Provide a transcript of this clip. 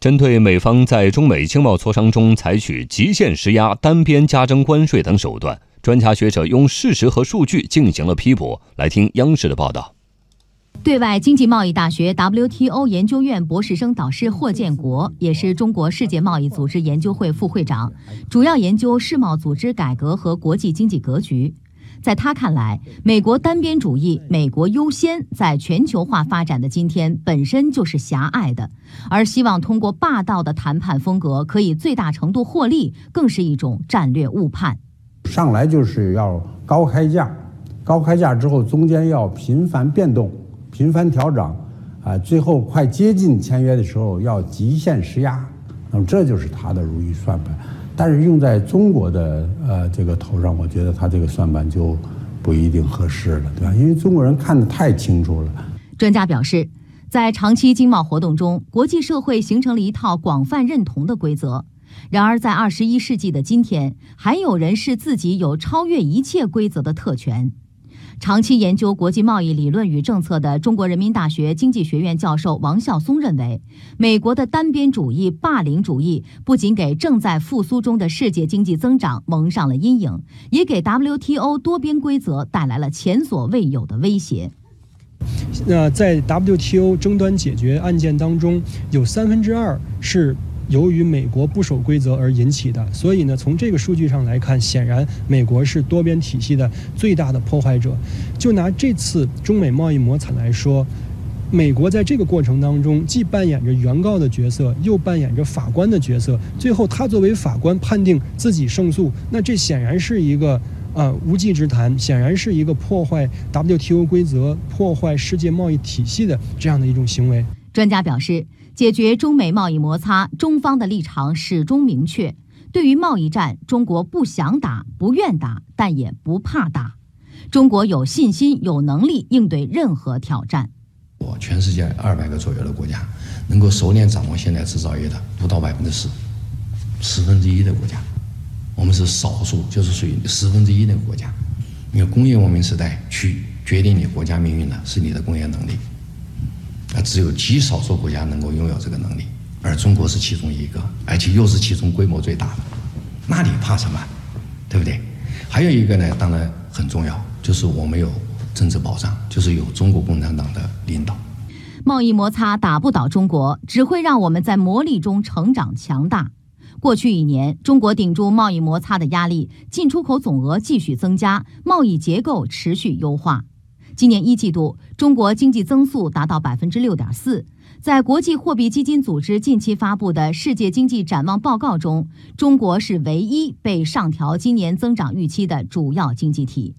针对美方在中美经贸磋商中采取极限施压、单边加征关税等手段，专家学者用事实和数据进行了批驳。来听央视的报道。对外经济贸易大学 WTO 研究院博士生导师霍建国，也是中国世界贸易组织研究会副会长，主要研究世贸组织改革和国际经济格局。在他看来，美国单边主义、美国优先在全球化发展的今天本身就是狭隘的，而希望通过霸道的谈判风格可以最大程度获利，更是一种战略误判。上来就是要高开价，高开价之后中间要频繁变动、频繁调整，啊，最后快接近签约的时候要极限施压，那么这就是他的如意算盘。但是用在中国的呃这个头上，我觉得他这个算盘就不一定合适了，对吧？因为中国人看得太清楚了。专家表示，在长期经贸活动中，国际社会形成了一套广泛认同的规则。然而，在二十一世纪的今天，还有人视自己有超越一切规则的特权。长期研究国际贸易理论与政策的中国人民大学经济学院教授王孝松认为，美国的单边主义、霸凌主义不仅给正在复苏中的世界经济增长蒙上了阴影，也给 WTO 多边规则带来了前所未有的威胁。那在 WTO 争端解决案件当中，有三分之二是。由于美国不守规则而引起的，所以呢，从这个数据上来看，显然美国是多边体系的最大的破坏者。就拿这次中美贸易摩擦来说，美国在这个过程当中既扮演着原告的角色，又扮演着法官的角色。最后，他作为法官判定自己胜诉，那这显然是一个呃无稽之谈，显然是一个破坏 WTO 规则、破坏世界贸易体系的这样的一种行为。专家表示。解决中美贸易摩擦，中方的立场始终明确。对于贸易战，中国不想打、不愿打，但也不怕打。中国有信心、有能力应对任何挑战。我全世界二百个左右的国家，能够熟练掌握现代制造业的不到百分之十，十分之一的国家，我们是少数，就是属于十分之一的国家。因为工业文明时代，去决定你国家命运的是你的工业能力。那只有极少数国家能够拥有这个能力，而中国是其中一个，而且又是其中规模最大的，那你怕什么？对不对？还有一个呢，当然很重要，就是我们有政治保障，就是有中国共产党的领导。贸易摩擦打不倒中国，只会让我们在磨砺中成长强大。过去一年，中国顶住贸易摩擦的压力，进出口总额继续增加，贸易结构持续优化。今年一季度，中国经济增速达到百分之六点四。在国际货币基金组织近期发布的世界经济展望报告中，中国是唯一被上调今年增长预期的主要经济体。